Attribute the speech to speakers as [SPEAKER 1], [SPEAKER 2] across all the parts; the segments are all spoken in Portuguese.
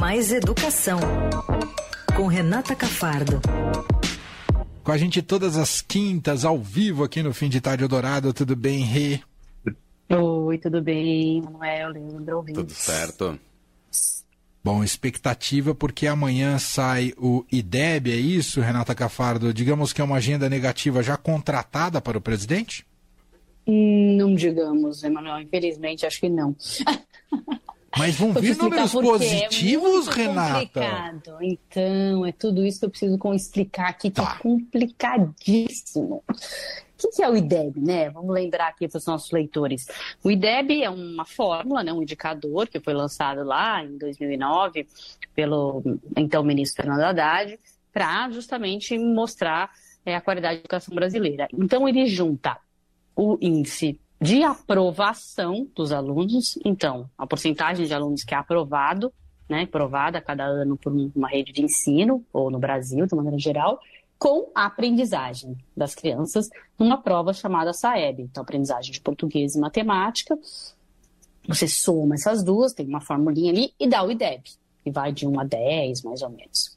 [SPEAKER 1] Mais Educação, com Renata Cafardo.
[SPEAKER 2] Com a gente todas as quintas, ao vivo aqui no Fim de Tarde Eldorado. Tudo bem, Rê?
[SPEAKER 3] Oi, tudo bem, Manuel, Leandro, ouvintes.
[SPEAKER 4] Tudo certo.
[SPEAKER 2] Bom, expectativa porque amanhã sai o IDEB, é isso, Renata Cafardo? Digamos que é uma agenda negativa já contratada para o presidente?
[SPEAKER 3] Não digamos, Emanuel, infelizmente acho que não.
[SPEAKER 2] Mas vão vir números
[SPEAKER 3] é
[SPEAKER 2] positivos,
[SPEAKER 3] é
[SPEAKER 2] Renata?
[SPEAKER 3] Complicado. Então, é tudo isso que eu preciso explicar aqui, que
[SPEAKER 2] Tá.
[SPEAKER 3] é complicadíssimo. O que, que é o IDEB, né? Vamos lembrar aqui para os nossos leitores. O IDEB é uma fórmula, né, um indicador que foi lançado lá em 2009 pelo então ministro Fernando Haddad, para justamente mostrar é, a qualidade da educação brasileira. Então, ele junta o índice de aprovação dos alunos, então, a porcentagem de alunos que é aprovado, né, aprovada a cada ano por uma rede de ensino, ou no Brasil, de maneira geral, com a aprendizagem das crianças numa prova chamada SAEB, então aprendizagem de português e matemática. Você soma essas duas, tem uma formulinha ali e dá o IDEB, que vai de 1 a 10, mais ou menos.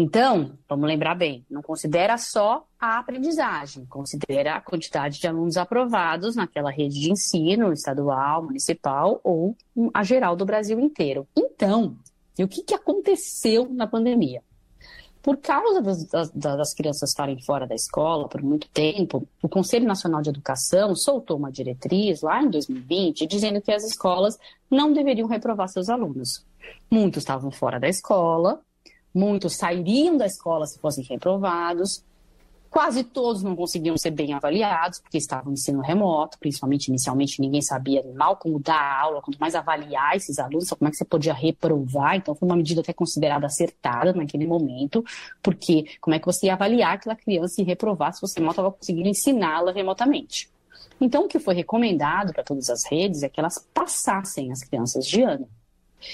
[SPEAKER 3] Então, vamos lembrar bem, não considera só a aprendizagem, considera a quantidade de alunos aprovados naquela rede de ensino estadual, municipal ou a geral do Brasil inteiro. Então, e o que, que aconteceu na pandemia? Por causa das, das, crianças estarem fora da escola por muito tempo, o Conselho Nacional de Educação soltou uma diretriz lá em 2020 dizendo que as escolas não deveriam reprovar seus alunos. Muitos estavam fora da escola, muitos sairiam da escola se fossem reprovados, quase todos não conseguiam ser bem avaliados, porque estavam em ensino remoto, principalmente inicialmente ninguém sabia mal como dar aula, quanto mais avaliar esses alunos, como é que você podia reprovar, então foi uma medida até considerada acertada naquele momento, porque como é que você ia avaliar aquela criança e reprovar se você mal estava conseguindo ensiná-la remotamente. Então o que foi recomendado para todas as redes é que elas passassem as crianças de ano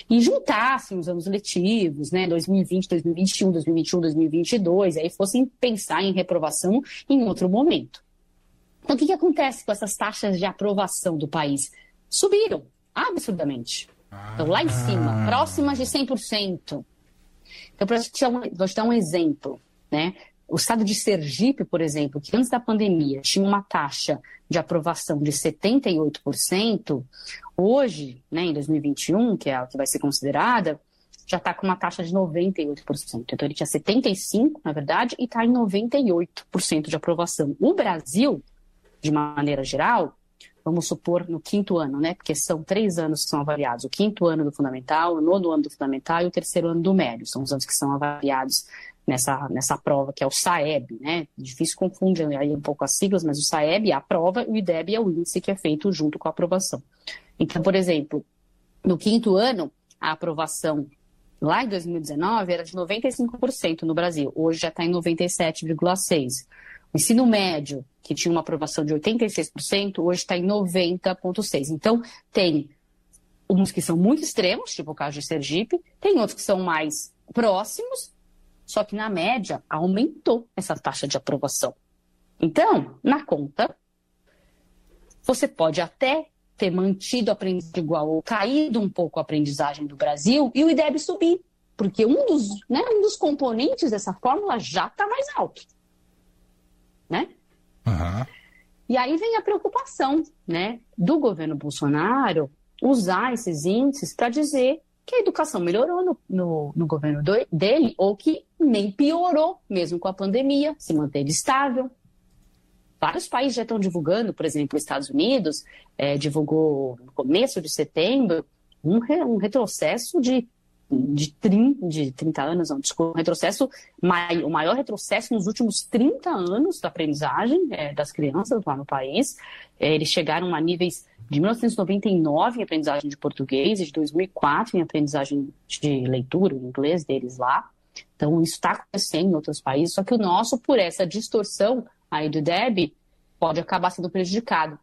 [SPEAKER 3] e juntassem os anos letivos, né, 2020, 2021, 2021, 2022, e aí fossem pensar em reprovação em outro momento. Então, o que, que acontece com essas taxas de aprovação do país? Subiram absurdamente. Então, lá em cima, próximas de 100%. Então, para te um, te dar um exemplo, né? O estado de Sergipe, por exemplo, que antes da pandemia tinha uma taxa de aprovação de 78%, hoje, né, em 2021, que é a que vai ser considerada, já está com uma taxa de 98%. Então ele tinha 75%, na verdade, e está em 98% de aprovação. O Brasil, de maneira geral, vamos supor no quinto ano, né? Porque são três anos que são avaliados: o quinto ano do fundamental, o nono ano do fundamental e o terceiro ano do médio. São os anos que são avaliados nessa, nessa prova, que é o SAEB, né? Difícil confundir aí um pouco as siglas, mas o SAEB é a prova e o IDEB é o índice que é feito junto com a aprovação. Então, por exemplo, no quinto ano, a aprovação lá em 2019 era de 95% no Brasil, hoje já está em 97,6%. O ensino médio, que tinha uma aprovação de 86%, hoje está em 90,6%. Então, tem uns que são muito extremos, tipo o caso de Sergipe, tem outros que são mais próximos, só que na média aumentou essa taxa de aprovação. Então, na conta, você pode até ter mantido a aprendizagem igual ou caído um pouco a aprendizagem do Brasil e o IDEB subir, porque um dos, né, um dos componentes dessa fórmula já está mais alto. Né?
[SPEAKER 2] Uhum.
[SPEAKER 3] E aí vem a preocupação né, do governo Bolsonaro usar esses índices para dizer que a educação melhorou no, no, no governo do, dele ou que nem piorou, mesmo com a pandemia, se manteve estável. Vários países já estão divulgando, por exemplo, os Estados Unidos é, divulgou no começo de setembro um, re, um retrocesso de, de, 30, de 30 anos, não, desculpa, um retrocesso, mai, o maior retrocesso nos últimos 30 anos da aprendizagem é, das crianças lá no país. É, eles chegaram a níveis de 1999 em aprendizagem de português e de 2004 em aprendizagem de leitura, o inglês deles lá. Então, isso está acontecendo em outros países, só que o nosso, por essa distorção aí do DEB, pode acabar sendo prejudicado.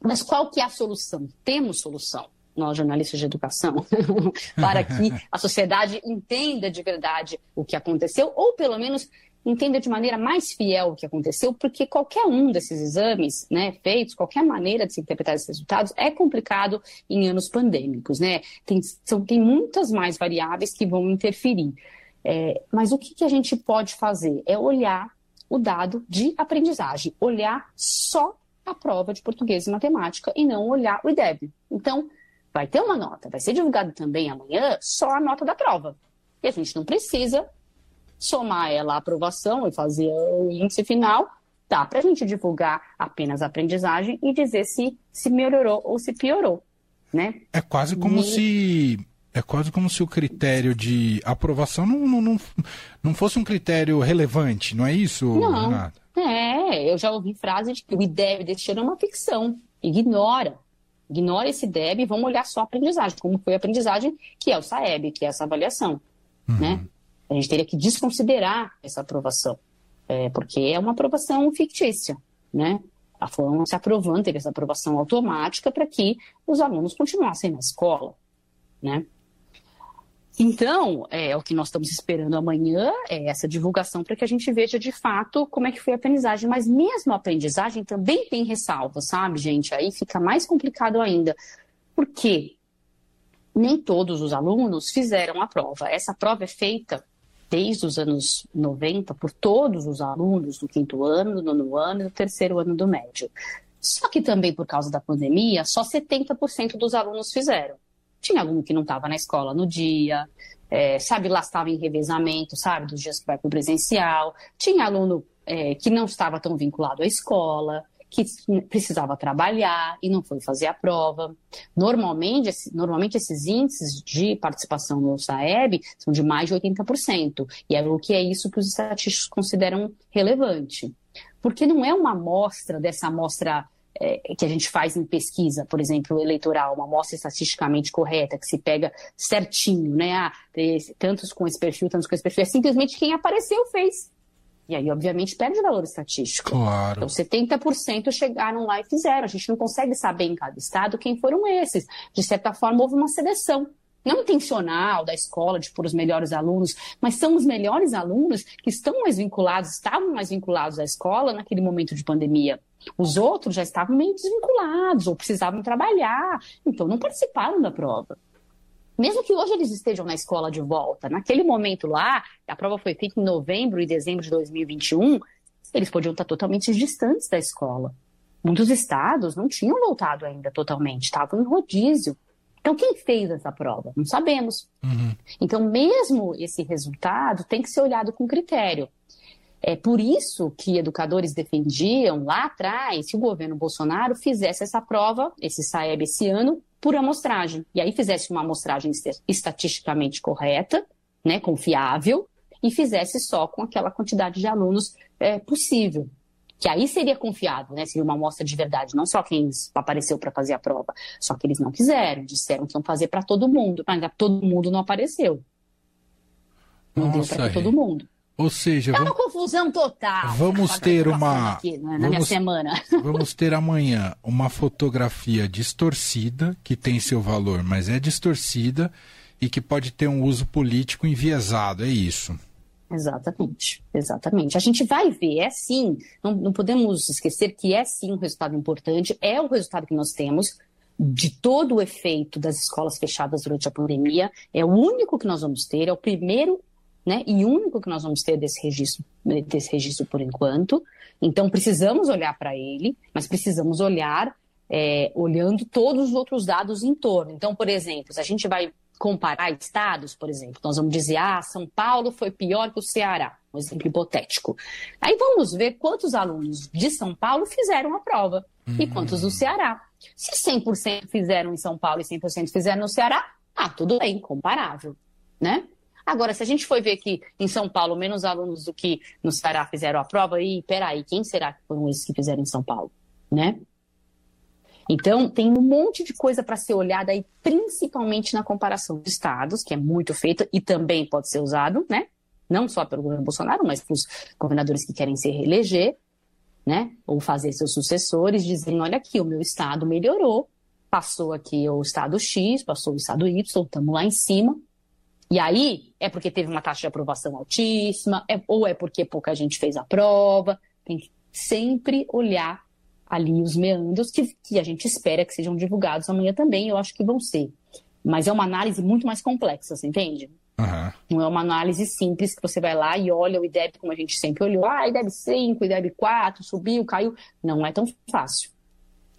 [SPEAKER 3] Mas qual que é a solução? Temos solução, nós jornalistas de educação, para que a sociedade entenda de verdade o que aconteceu, ou pelo menos entenda de maneira mais fiel o que aconteceu, porque qualquer um desses exames né, feitos, qualquer maneira de se interpretar esses resultados é complicado em anos pandêmicos. Né? Tem, são, tem muitas mais variáveis que vão interferir. É, mas o que, que a gente pode fazer? É olhar o dado de aprendizagem, olhar só a prova de português e matemática e não olhar o IDEB. Então, vai ter uma nota, vai ser divulgado também amanhã só a nota da prova. E a gente não precisa somar ela à aprovação e fazer o índice final. Dá para a gente divulgar apenas a aprendizagem e dizer se, se melhorou ou se piorou. Né?
[SPEAKER 2] É quase como e... se é quase como se o critério de aprovação não, não, não, não fosse um critério relevante, não é isso,
[SPEAKER 3] não. Renata? É, eu já ouvi frases de que o IDEB deste ano é uma ficção. Ignora. Ignora esse IDEB e vamos olhar só a aprendizagem, como foi a aprendizagem, que é o SAEB, que é essa avaliação. Uhum. Né? A gente teria que desconsiderar essa aprovação, é, porque é uma aprovação fictícia. Né? A foram se aprovando, teve essa aprovação automática para que os alunos continuassem na escola. Né? Então, é, o que nós estamos esperando amanhã é essa divulgação para que a gente veja de fato como é que foi a aprendizagem. Mas mesmo a aprendizagem também tem ressalvas, sabe, gente? Aí fica mais complicado ainda. Por quê? Nem todos os alunos fizeram a prova. Essa prova é feita desde os anos 90 por todos os alunos do quinto ano, do nono ano e do terceiro ano do médio. Só que também por causa da pandemia, só 70% dos alunos fizeram. Tinha aluno que não estava na escola no dia, é, sabe, lá estava em revezamento, sabe, dos dias que vai para o presencial. Tinha aluno é, que não estava tão vinculado à escola, que precisava trabalhar e não foi fazer a prova. Normalmente, normalmente esses índices de participação no SAEB são de mais de 80%. E é o que é isso que os estatísticos consideram relevante. Porque não é uma amostra dessa amostra é, que a gente faz em pesquisa, por exemplo, eleitoral, uma amostra estatisticamente correta, que se pega certinho, né? Ah, tantos com esse perfil, tantos com esse perfil. É simplesmente quem apareceu fez. E aí, obviamente, perde valor estatístico.
[SPEAKER 2] Claro.
[SPEAKER 3] Então, 70% chegaram lá e fizeram. A gente não consegue saber em cada estado quem foram esses. De certa forma, houve uma seleção não intencional da escola de pôr os melhores alunos, mas são os melhores alunos que estão mais vinculados, estavam mais vinculados à escola naquele momento de pandemia. Os outros já estavam meio desvinculados ou precisavam trabalhar, então não participaram da prova. Mesmo que hoje eles estejam na escola de volta, naquele momento lá, a prova foi feita em novembro e dezembro de 2021, eles podiam estar totalmente distantes da escola. Muitos estados não tinham voltado ainda totalmente, estavam em rodízio. Então, quem fez essa prova? Não sabemos. Uhum. Então, mesmo esse resultado tem que ser olhado com critério. É por isso que educadores defendiam lá atrás que o governo Bolsonaro fizesse essa prova, esse SAEB esse ano, por amostragem. E aí fizesse uma amostragem estatisticamente correta, né, confiável, e fizesse só com aquela quantidade de alunos é, possível. Que aí seria confiável, né? Seria uma amostra de verdade, não só quem apareceu para fazer a prova. Só que eles não quiseram, disseram que iam fazer para todo mundo, mas todo mundo não apareceu. Não Nossa, deu para todo mundo.
[SPEAKER 2] Ou seja,
[SPEAKER 3] é uma vamos, confusão total.
[SPEAKER 2] Vamos ter uma
[SPEAKER 3] aqui, na vamos, minha semana.
[SPEAKER 2] Vamos ter amanhã uma fotografia distorcida que tem seu valor, mas é distorcida e que pode ter um uso político enviesado, é isso.
[SPEAKER 3] Exatamente, exatamente. A gente vai ver, é sim, não, não podemos esquecer que é sim um resultado importante, é o resultado que nós temos de todo o efeito das escolas fechadas durante a pandemia, é o único que nós vamos ter, é o primeiro né? E único que nós vamos ter desse registro, desse registro por enquanto. Então precisamos olhar para ele, mas precisamos olhar é, olhando todos os outros dados em torno. Então, por exemplo, se a gente vai comparar estados, por exemplo, nós vamos dizer, ah, São Paulo foi pior que o Ceará, um exemplo hipotético. Aí vamos ver quantos alunos de São Paulo fizeram a prova uhum. e quantos do Ceará. Se 100% fizeram em São Paulo e 100% fizeram no Ceará, ah, tudo bem, comparável, né? Agora, se a gente for ver que em São Paulo menos alunos do que no Ceará fizeram a prova, e peraí, quem será que foram esses que fizeram em São Paulo? Né? Então, tem um monte de coisa para ser olhada aí, principalmente na comparação de estados, que é muito feita e também pode ser usado, né? Não só pelo governo Bolsonaro, mas para os governadores que querem se reeleger, né? Ou fazer seus sucessores, dizendo: olha aqui, o meu estado melhorou, passou aqui o estado X, passou o estado Y, estamos lá em cima, E aí é porque teve uma taxa de aprovação altíssima, é, ou é porque pouca gente fez a prova. Tem que sempre olhar ali os meandros que, que a gente espera que sejam divulgados amanhã também, eu acho que vão ser. Mas é uma análise muito mais complexa, você entende? Uhum. Não é uma análise simples que você vai lá e olha o IDEB como a gente sempre olhou. Ah, IDEB 5, IDEB 4, subiu, caiu. Não é tão fácil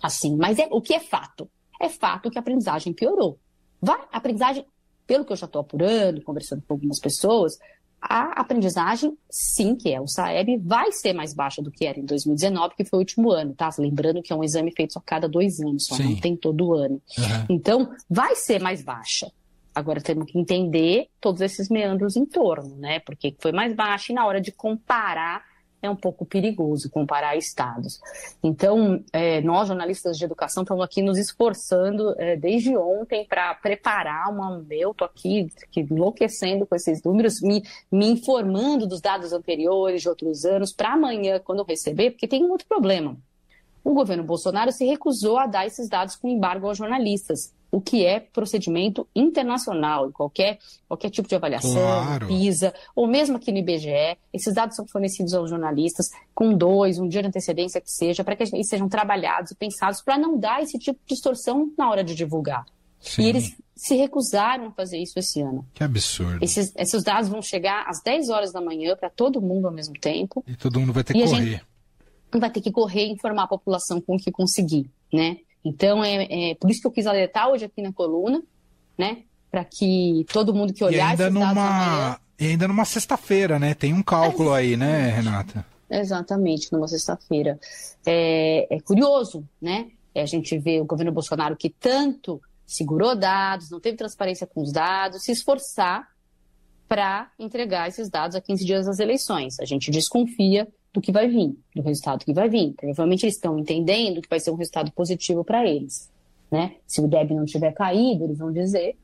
[SPEAKER 3] assim. Mas é, o que é fato? É fato que a aprendizagem piorou. Vai, a aprendizagem, pelo que eu já estou apurando, conversando com algumas pessoas, a aprendizagem, sim, que é o SAEB, vai ser mais baixa do que era em 2019, que foi o último ano, tá? Lembrando que é um exame feito só cada dois anos, só sim. não tem todo ano. Uhum. Então, vai ser mais baixa. Agora temos que entender todos esses meandros em torno, né? Porque foi mais baixa e na hora de comparar é um pouco perigoso comparar estados. Então, é, nós, jornalistas de educação, estamos aqui nos esforçando é, desde ontem para preparar uma. Eu estou aqui, aqui enlouquecendo com esses números, me, me informando dos dados anteriores de outros anos, para amanhã, quando eu receber, porque tem um outro problema. O governo Bolsonaro se recusou a dar esses dados com embargo aos jornalistas o que é procedimento internacional, em qualquer, qualquer tipo de avaliação, claro. PISA, ou mesmo aqui no IBGE. Esses dados são fornecidos aos jornalistas com dois, um dia de antecedência que seja, para que eles sejam trabalhados e pensados para não dar esse tipo de distorção na hora de divulgar. Sim. E eles se recusaram a fazer isso esse ano.
[SPEAKER 2] Que absurdo.
[SPEAKER 3] Esses, esses dados vão chegar às 10 horas da manhã para todo mundo ao mesmo tempo.
[SPEAKER 2] E todo mundo vai ter que correr.
[SPEAKER 3] Vai ter que correr e informar a população com o que conseguir, né? Então, é, é por isso que eu quis alertar hoje aqui na coluna, né? Para que todo mundo que olhar
[SPEAKER 2] e ainda numa amanhã... E ainda numa sexta-feira, né? Tem um cálculo é, aí, né, Renata?
[SPEAKER 3] Exatamente, numa sexta-feira. É, é, curioso, né? É, a gente vê o governo Bolsonaro que tanto segurou dados, não teve transparência com os dados, se esforçar para entregar esses dados a 15 dias das eleições. A gente desconfia do que vai vir, do resultado que vai vir. Provavelmente eles estão entendendo que vai ser um resultado positivo para eles. Né? Se o DEB não tiver caído, eles vão dizer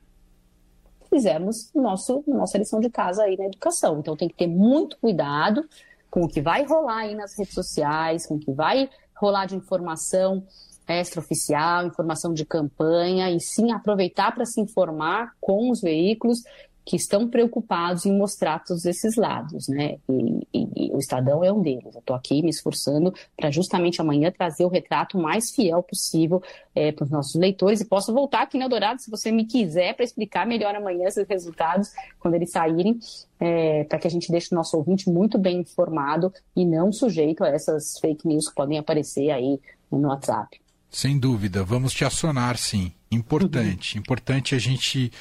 [SPEAKER 3] fizemos nosso, nossa lição de casa aí na educação. Então tem que ter muito cuidado com o que vai rolar aí nas redes sociais, com o que vai rolar de informação extraoficial, informação de campanha, e sim aproveitar para se informar com os veículos que estão preocupados em mostrar todos esses lados, né? E, e, e o Estadão é um deles. Eu estou aqui me esforçando para justamente amanhã trazer o retrato mais fiel possível é, para os nossos leitores. E posso voltar aqui na Dourado se você me quiser para explicar melhor amanhã esses resultados quando eles saírem, é, para que a gente deixe o nosso ouvinte muito bem informado e não sujeito a essas fake news que podem aparecer aí no WhatsApp.
[SPEAKER 2] Sem dúvida, vamos te acionar, sim. Importante, uhum. importante a gente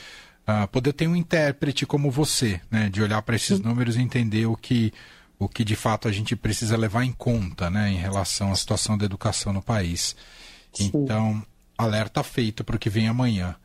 [SPEAKER 2] uh, poder ter um intérprete como você, né, de olhar para esses números e entender o que, o que de fato a gente precisa levar em conta né, em relação à situação da educação no país. Sim. Então, alerta feito para o que vem amanhã.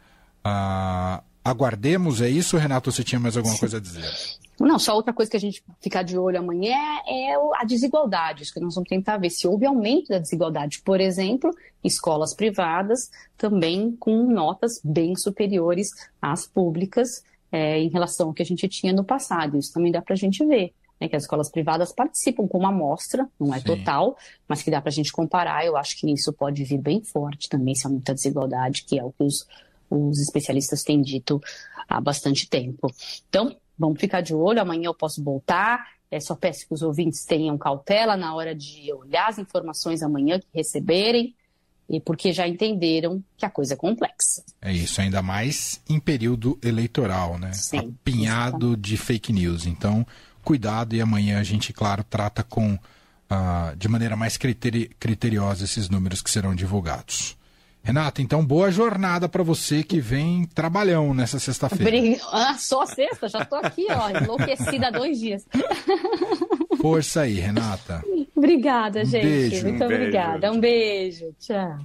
[SPEAKER 2] Uh, aguardemos, é isso, Renato? Você tinha mais alguma coisa a dizer?
[SPEAKER 3] Não, só outra coisa que a gente ficar de olho amanhã é a desigualdade. Isso que nós vamos tentar ver se houve aumento da desigualdade. Por exemplo, escolas privadas também com notas bem superiores às públicas é, em relação ao que a gente tinha no passado. Isso também dá para a gente ver. Né, que as escolas privadas participam com uma amostra, não é Sim. total, mas que dá para a gente comparar. Eu acho que isso pode vir bem forte também, se aumenta a desigualdade, que é o que os, os especialistas têm dito há bastante tempo. Então, Vamos ficar de olho, amanhã eu posso voltar. É, só peço que os ouvintes tenham cautela na hora de olhar as informações amanhã que receberem, e porque já entenderam que a coisa é complexa.
[SPEAKER 2] É isso, ainda mais em período eleitoral, né? Sim, Apinhado exatamente. de fake news. Então, cuidado e amanhã a gente, claro, trata com uh, de maneira mais criteri criteriosa esses números que serão divulgados. Renata, então boa jornada para você que vem trabalhão nessa sexta-feira.
[SPEAKER 3] Ah, só sexta? Já estou aqui, ó, enlouquecida há dois dias.
[SPEAKER 2] Força aí, Renata.
[SPEAKER 3] Obrigada, gente. Beijo. Muito um obrigada. Beijo. Um beijo. Tchau.